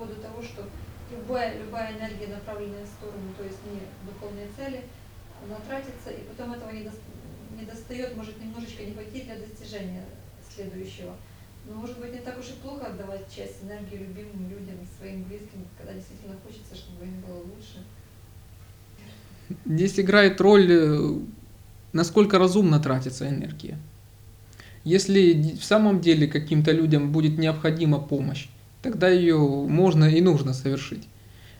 поводу того, что любая, любая энергия, направленная в сторону, то есть не духовные цели, она тратится, и потом этого не, не достает, может немножечко не хватить для достижения следующего. Но может быть не так уж и плохо отдавать часть энергии любимым людям, своим близким, когда действительно хочется, чтобы им было лучше. Здесь играет роль, э, насколько разумно тратится энергия. Если в самом деле каким-то людям будет необходима помощь, тогда ее можно и нужно совершить.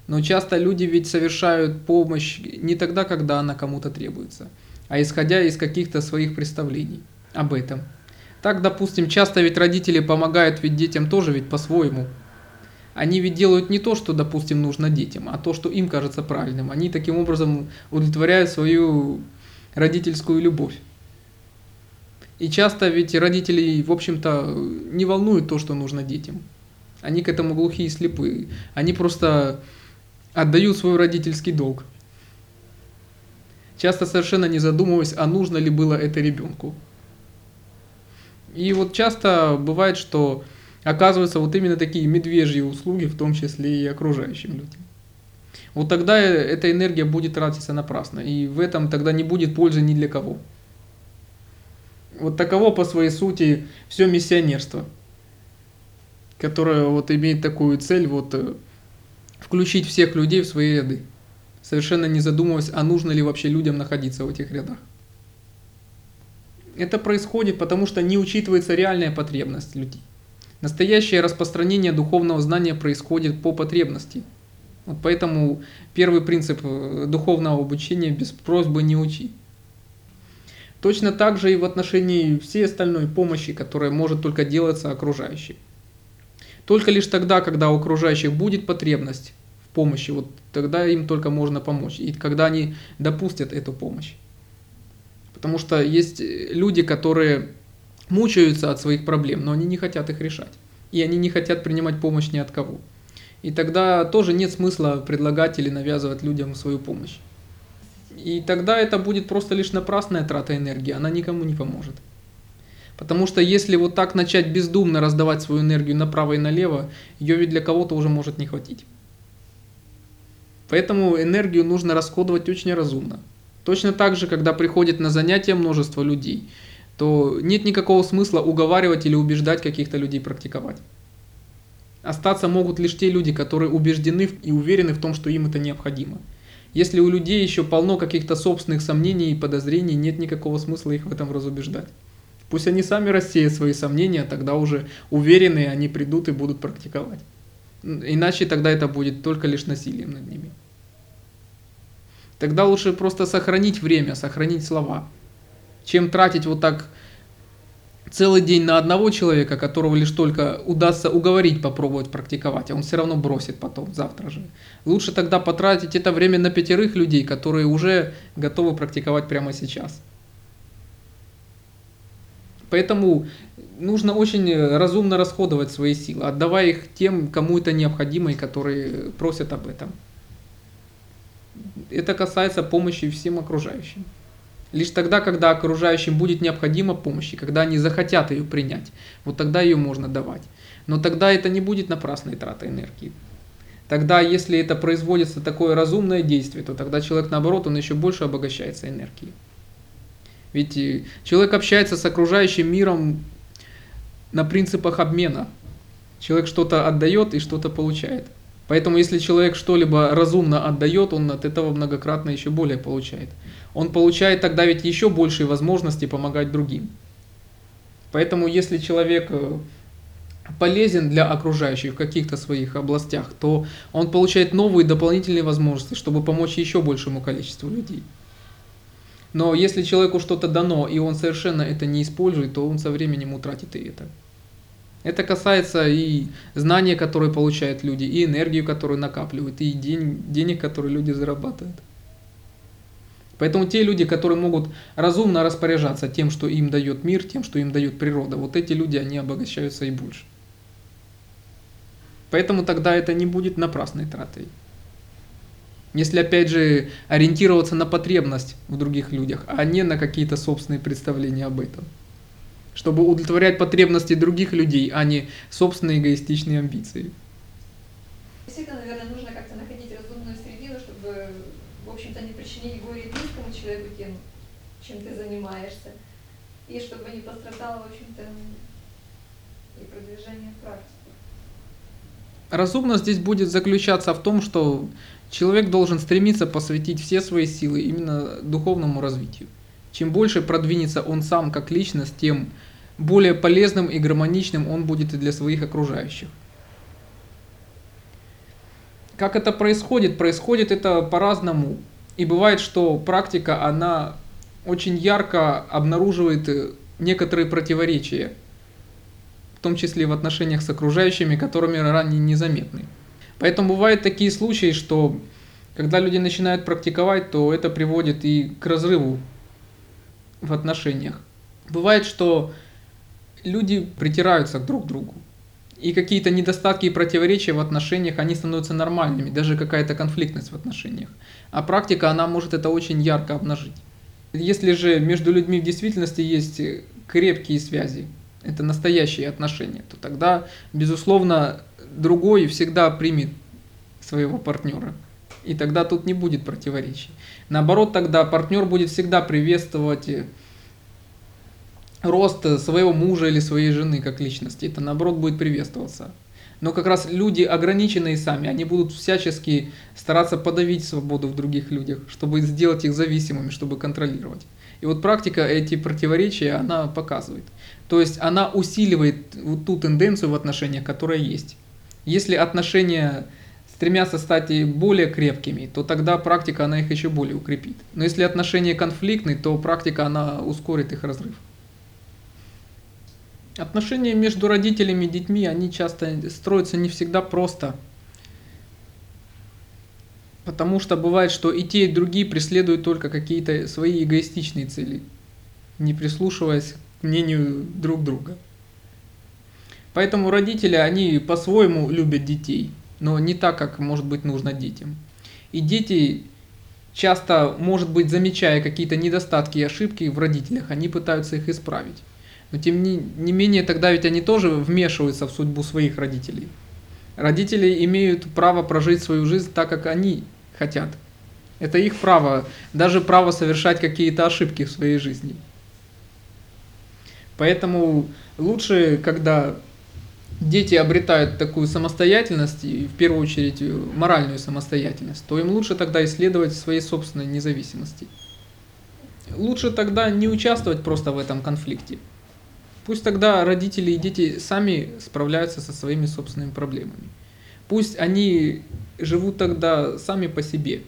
Но часто люди ведь совершают помощь не тогда, когда она кому-то требуется, а исходя из каких-то своих представлений об этом. Так, допустим, часто ведь родители помогают ведь детям тоже ведь по-своему. Они ведь делают не то, что, допустим, нужно детям, а то, что им кажется правильным. Они таким образом удовлетворяют свою родительскую любовь. И часто ведь родителей, в общем-то, не волнует то, что нужно детям. Они к этому глухие и слепые. Они просто отдают свой родительский долг. Часто совершенно не задумываясь, а нужно ли было это ребенку. И вот часто бывает, что оказываются вот именно такие медвежьи услуги, в том числе и окружающим людям. Вот тогда э, эта энергия будет тратиться напрасно, и в этом тогда не будет пользы ни для кого. Вот таково по своей сути все миссионерство, которое вот имеет такую цель вот э, включить всех людей в свои ряды, совершенно не задумываясь, а нужно ли вообще людям находиться в этих рядах. Это происходит потому, что не учитывается реальная потребность людей. Настоящее распространение духовного знания происходит по потребности. Вот поэтому первый принцип э, духовного обучения без просьбы не учи. Точно так же и в отношении всей остальной помощи, которая может только делаться окружающим. Только лишь тогда, когда у окружающих будет потребность в помощи, вот тогда им только можно помочь. И когда они допустят эту помощь. Потому что есть люди, которые мучаются от своих проблем, но они не хотят их решать. И они не хотят принимать помощь ни от кого. И тогда тоже нет смысла предлагать или навязывать людям свою помощь. И тогда это будет просто лишь напрасная трата энергии, она никому не поможет. Потому что если вот так начать бездумно раздавать свою энергию направо и налево, ее ведь для кого-то уже может не хватить. Поэтому энергию нужно расходовать очень разумно. Точно так же, когда приходит на занятия множество людей, то нет никакого смысла уговаривать или убеждать каких-то людей практиковать. Остаться могут лишь те люди, которые убеждены и уверены в том, что им это необходимо. Если у людей еще полно каких-то собственных сомнений и подозрений, нет никакого смысла их в этом разубеждать. Пусть они сами рассеют свои сомнения, тогда уже уверенные они придут и будут практиковать. Иначе тогда это будет только лишь насилием над ними. Тогда лучше просто сохранить время, сохранить слова, чем тратить вот так целый день на одного человека, которого лишь только удастся уговорить попробовать практиковать, а он все равно бросит потом, завтра же. Лучше тогда потратить это время на пятерых людей, которые уже готовы практиковать прямо сейчас. Поэтому нужно очень разумно расходовать свои силы, отдавая их тем, кому это необходимо и которые просят об этом. Это касается помощи всем окружающим. Лишь тогда, когда окружающим будет необходима помощь, и когда они захотят ее принять, вот тогда ее можно давать. Но тогда это не будет напрасной тратой энергии. Тогда, если это производится такое разумное действие, то тогда человек, наоборот, он еще больше обогащается энергией. Ведь человек общается с окружающим миром на принципах обмена. Человек что-то отдает и что-то получает. Поэтому если человек что-либо разумно отдает, он от этого многократно еще более получает. Он получает тогда ведь еще большие возможности помогать другим. Поэтому если человек полезен для окружающих в каких-то своих областях, то он получает новые дополнительные возможности, чтобы помочь еще большему количеству людей. Но если человеку что-то дано, и он совершенно это не использует, то он со временем утратит и это. Это касается и знания, которые получают люди, и энергию, которую накапливают, и день, денег, которые люди зарабатывают. Поэтому те люди, которые могут разумно распоряжаться тем, что им дает мир, тем, что им дает природа, вот эти люди, они обогащаются и больше. Поэтому тогда это не будет напрасной тратой. Если опять же ориентироваться на потребность в других людях, а не на какие-то собственные представления об этом. Чтобы удовлетворять потребности других людей, а не собственные эгоистичные амбиции. Действительно, наверное, нужно как-то находить разумную середину, чтобы, в общем-то, не причинить горе близкому человеку тем, чем ты занимаешься, и чтобы не пострадало, в общем-то, и продвижение в Разумность здесь будет заключаться в том, что человек должен стремиться посвятить все свои силы именно духовному развитию. Чем больше продвинется он сам как личность, тем более полезным и гармоничным он будет и для своих окружающих. Как это происходит? Происходит это по-разному. И бывает, что практика, она очень ярко обнаруживает некоторые противоречия, в том числе в отношениях с окружающими, которыми ранее незаметны. Поэтому бывают такие случаи, что когда люди начинают практиковать, то это приводит и к разрыву в отношениях. Бывает, что люди притираются друг к другу. И какие-то недостатки и противоречия в отношениях, они становятся нормальными, даже какая-то конфликтность в отношениях. А практика, она может это очень ярко обнажить. Если же между людьми в действительности есть крепкие связи, это настоящие отношения, то тогда, безусловно, другой всегда примет своего партнера. И тогда тут не будет противоречий. Наоборот, тогда партнер будет всегда приветствовать рост своего мужа или своей жены как личности. Это наоборот будет приветствоваться. Но как раз люди ограниченные сами, они будут всячески стараться подавить свободу в других людях, чтобы сделать их зависимыми, чтобы контролировать. И вот практика эти противоречия, она показывает. То есть она усиливает вот ту тенденцию в отношениях, которая есть. Если отношения стремятся стать более крепкими, то тогда практика, она их еще более укрепит. Но если отношения конфликтные, то практика, она ускорит их разрыв. Отношения между родителями и детьми, они часто строятся не всегда просто. Потому что бывает, что и те, и другие преследуют только какие-то свои эгоистичные цели, не прислушиваясь к мнению друг друга. Поэтому родители, они по-своему любят детей, но не так, как может быть нужно детям. И дети часто, может быть, замечая какие-то недостатки и ошибки в родителях, они пытаются их исправить. Но тем не, не менее, тогда ведь они тоже вмешиваются в судьбу своих родителей. Родители имеют право прожить свою жизнь так, как они хотят. Это их право, даже право совершать какие-то ошибки в своей жизни. Поэтому лучше, когда дети обретают такую самостоятельность, и в первую очередь моральную самостоятельность, то им лучше тогда исследовать своей собственной независимости. Лучше тогда не участвовать просто в этом конфликте. Пусть тогда родители и дети сами справляются со своими собственными проблемами. Пусть они живут тогда сами по себе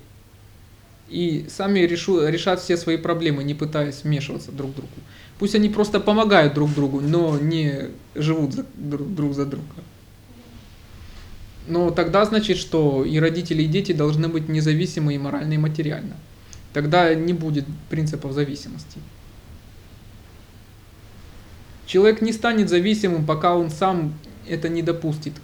и сами решу, решат все свои проблемы, не пытаясь вмешиваться друг в другу. Пусть они просто помогают друг другу, но не живут за, друг, друг за друга. Но тогда значит, что и родители, и дети должны быть независимы и морально, и материально. Тогда не будет принципов зависимости. Человек не станет зависимым, пока он сам это не допустит.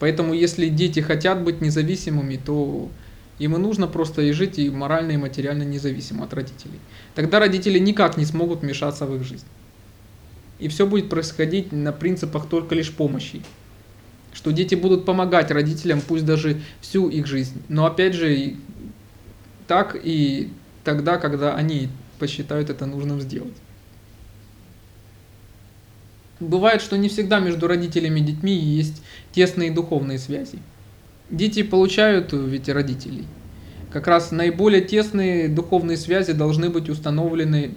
Поэтому если дети хотят быть независимыми, то им и нужно просто и жить и морально, и материально независимо от родителей. Тогда родители никак не смогут вмешаться в их жизнь. И все будет происходить на принципах только лишь помощи. Что дети будут помогать родителям, пусть даже всю их жизнь. Но опять же, так и тогда, когда они посчитают это нужным сделать. Бывает, что не всегда между родителями и детьми есть тесные духовные связи. Дети получают ведь родителей. Как раз наиболее тесные духовные связи должны быть установлены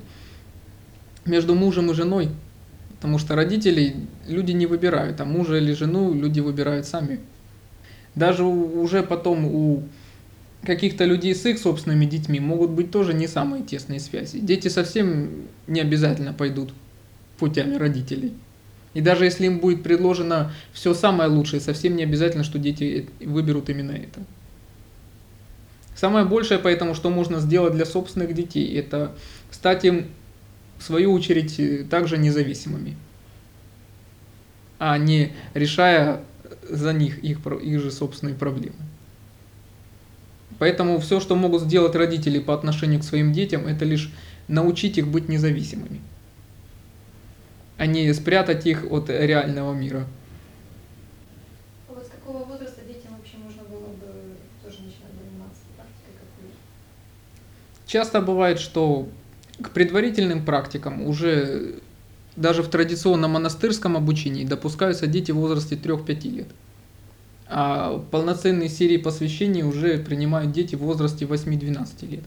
между мужем и женой. Потому что родителей люди не выбирают, а мужа или жену люди выбирают сами. Даже уже потом у каких-то людей с их собственными детьми могут быть тоже не самые тесные связи. Дети совсем не обязательно пойдут путями родителей. И даже если им будет предложено все самое лучшее, совсем не обязательно, что дети выберут именно это. Самое большее поэтому, что можно сделать для собственных детей, это стать им, в свою очередь, также независимыми, а не решая за них их, их же собственные проблемы. Поэтому все, что могут сделать родители по отношению к своим детям, это лишь научить их быть независимыми а не спрятать их от реального мира. Вот с какого возраста детям общем, можно было бы тоже начинать заниматься практикой какой-то. Часто бывает, что к предварительным практикам уже даже в традиционном монастырском обучении допускаются дети в возрасте 3-5 лет. А полноценные серии посвящений уже принимают дети в возрасте 8-12 лет.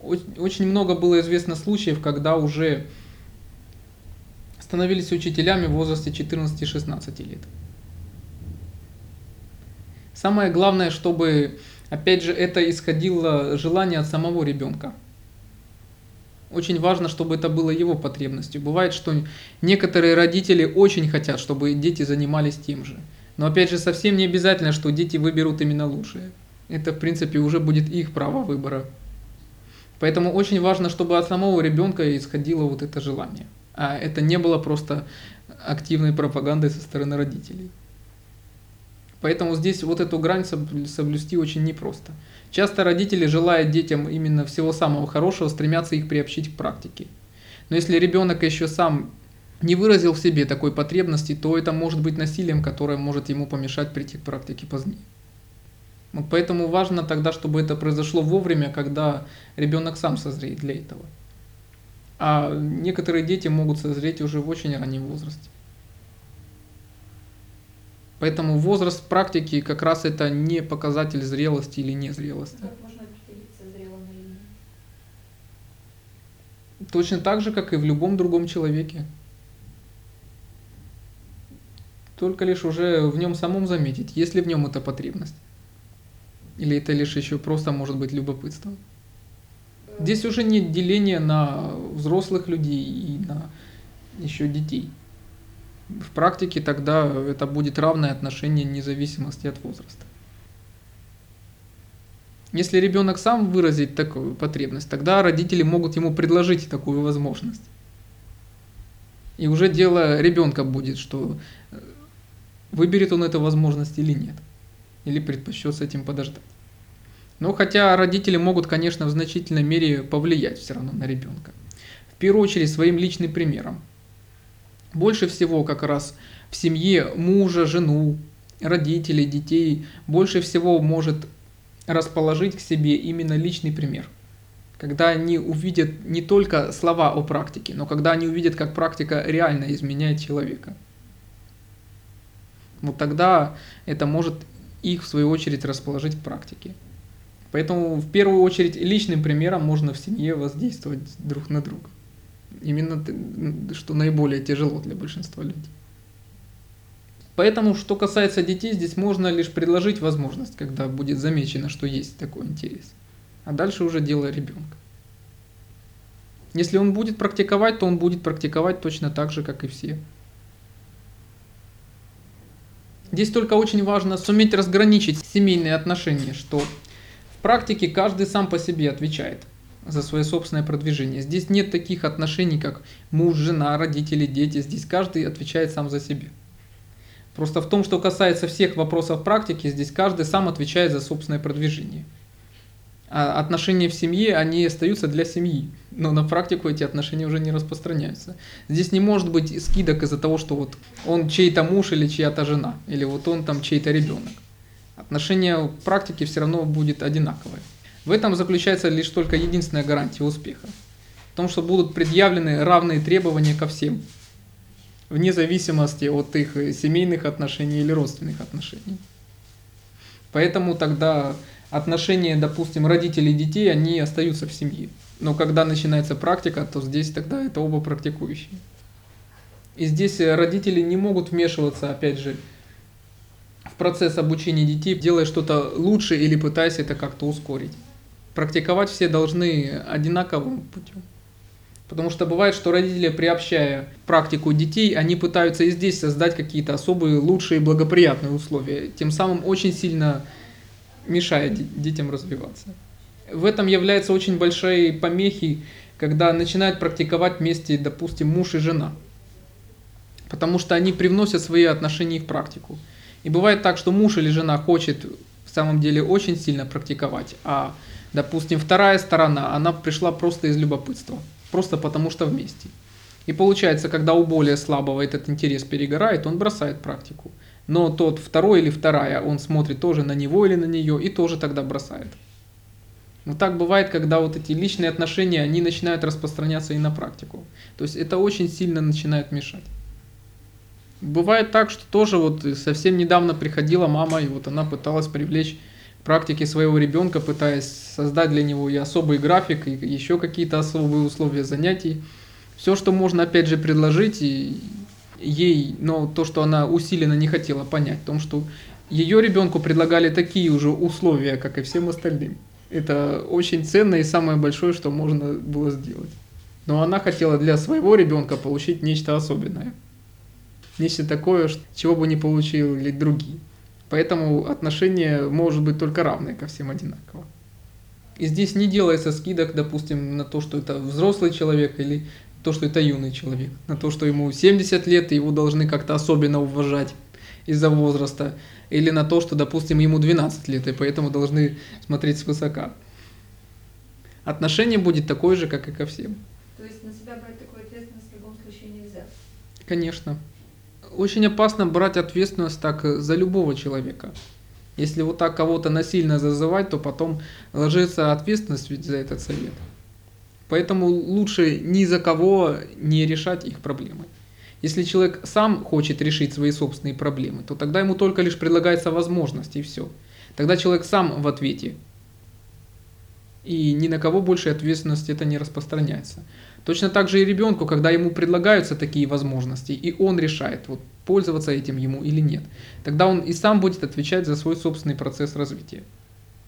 Оч- Очень много было известно случаев, когда уже становились учителями в возрасте 14-16 лет. Самое главное, чтобы, опять же, это исходило желание от самого ребенка. Очень важно, чтобы это было его потребностью. Бывает, что некоторые родители очень хотят, чтобы дети занимались тем же. Но опять же, совсем не обязательно, что дети выберут именно лучшее. Это, в принципе, уже будет их право выбора. Поэтому очень важно, чтобы от самого ребенка исходило вот это желание. А это не было просто активной пропагандой со стороны родителей. Поэтому здесь вот эту грань соб- соблюсти очень непросто. Часто родители, желая детям именно всего самого хорошего, стремятся их приобщить к практике. Но если ребенок еще сам не выразил в себе такой потребности, то это может быть насилием, которое может ему помешать прийти к практике позднее. Вот поэтому важно тогда, чтобы это произошло вовремя, когда ребенок сам созреет для этого. А некоторые дети могут созреть уже в очень раннем возрасте. Поэтому возраст практики как раз это не показатель зрелости или незрелости. Как можно определиться, зрело он или нет? Точно так же, как и в любом другом человеке. Только лишь уже в нем самом заметить, есть ли в нем эта потребность. Или это лишь еще просто может быть любопытство. Здесь уже нет деления на взрослых людей и на еще детей. В практике тогда это будет равное отношение независимости от возраста. Если ребенок сам выразит такую потребность, тогда родители могут ему предложить такую возможность. И уже дело ребенка будет, что э, выберет он эту возможность или нет. Или предпочтет с этим подождать. Но хотя родители могут, конечно, в значительной мере повлиять все равно на ребенка. В первую очередь своим личным примером. Больше всего как раз в семье мужа, жену, родителей, детей больше всего может расположить к себе именно личный пример. Когда они увидят не только слова о практике, но когда они увидят, как практика реально изменяет человека. Вот тогда это может их в свою очередь расположить к практике. Поэтому в первую очередь личным примером можно в семье воздействовать друг на друга. Именно что наиболее тяжело для большинства людей. Поэтому, что касается детей, здесь можно лишь предложить возможность, когда будет замечено, что есть такой интерес. А дальше уже дело ребенка. Если он будет практиковать, то он будет практиковать точно так же, как и все. Здесь только очень важно суметь разграничить семейные отношения, что практике каждый сам по себе отвечает за свое собственное продвижение. Здесь нет таких отношений, как муж, жена, родители, дети. Здесь каждый отвечает сам за себя. Просто в том, что касается всех вопросов практики, здесь каждый сам отвечает за собственное продвижение. А отношения в семье, они остаются для семьи, но на практику эти отношения уже не распространяются. Здесь не может быть скидок из-за того, что вот он чей-то муж или чья-то жена, или вот он там чей-то ребенок. Отношение в практике все равно будет одинаковое. В этом заключается лишь только единственная гарантия успеха. В том, что будут предъявлены равные требования ко всем, вне зависимости от их семейных отношений или родственных отношений. Поэтому тогда отношения, допустим, родителей и детей, они остаются в семье. Но когда начинается практика, то здесь тогда это оба практикующие. И здесь родители не могут вмешиваться, опять же, процесс обучения детей, делая что-то лучше или пытаясь это как-то ускорить. Практиковать все должны одинаковым путем. Потому что бывает, что родители, приобщая практику детей, они пытаются и здесь создать какие-то особые, лучшие, благоприятные условия, тем самым очень сильно мешая де- детям развиваться. В этом является очень большой помехи, когда начинают практиковать вместе, допустим, муж и жена. Потому что они привносят свои отношения в практику. И бывает так, что муж или жена хочет в самом деле очень сильно практиковать, а, допустим, вторая сторона, она пришла просто из любопытства, просто потому что вместе. И получается, когда у более слабого этот интерес перегорает, он бросает практику. но тот второй или вторая, он смотрит тоже на него или на нее и тоже тогда бросает. Вот так бывает, когда вот эти личные отношения, они начинают распространяться и на практику. То есть это очень сильно начинает мешать. Бывает так, что тоже вот совсем недавно приходила мама, и вот она пыталась привлечь к практике своего ребенка, пытаясь создать для него и особый график, и еще какие-то особые условия занятий. Все, что можно опять же предложить, и ей, но то, что она усиленно не хотела понять, в том, что ее ребенку предлагали такие уже условия, как и всем остальным. Это очень ценно и самое большое, что можно было сделать. Но она хотела для своего ребенка получить нечто особенное. Нечто такое, чего бы не получили другие. Поэтому отношение может быть только равное ко всем одинаково. И здесь не делается скидок, допустим, на то, что это взрослый человек или то, что это юный человек. На то, что ему 70 лет, и его должны как-то особенно уважать из-за возраста. Или на то, что, допустим, ему 12 лет, и поэтому должны смотреть свысока. Отношение будет такое же, как и ко всем. То есть на себя брать такую ответственность в любом случае нельзя. Конечно. Очень опасно брать ответственность так э, за любого человека. Если вот так кого-то насильно зазывать, то потом ложится ответственность ведь за этот совет. Поэтому лучше ни за кого не решать их проблемы. Если человек сам хочет решить свои собственные проблемы, то тогда ему только лишь предлагается возможность и все. Тогда человек сам в ответе. И ни на кого больше ответственность это не распространяется. Точно так же и ребенку, когда ему предлагаются такие возможности, и он решает, вот, пользоваться этим ему или нет. Тогда он и сам будет отвечать за свой собственный процесс развития.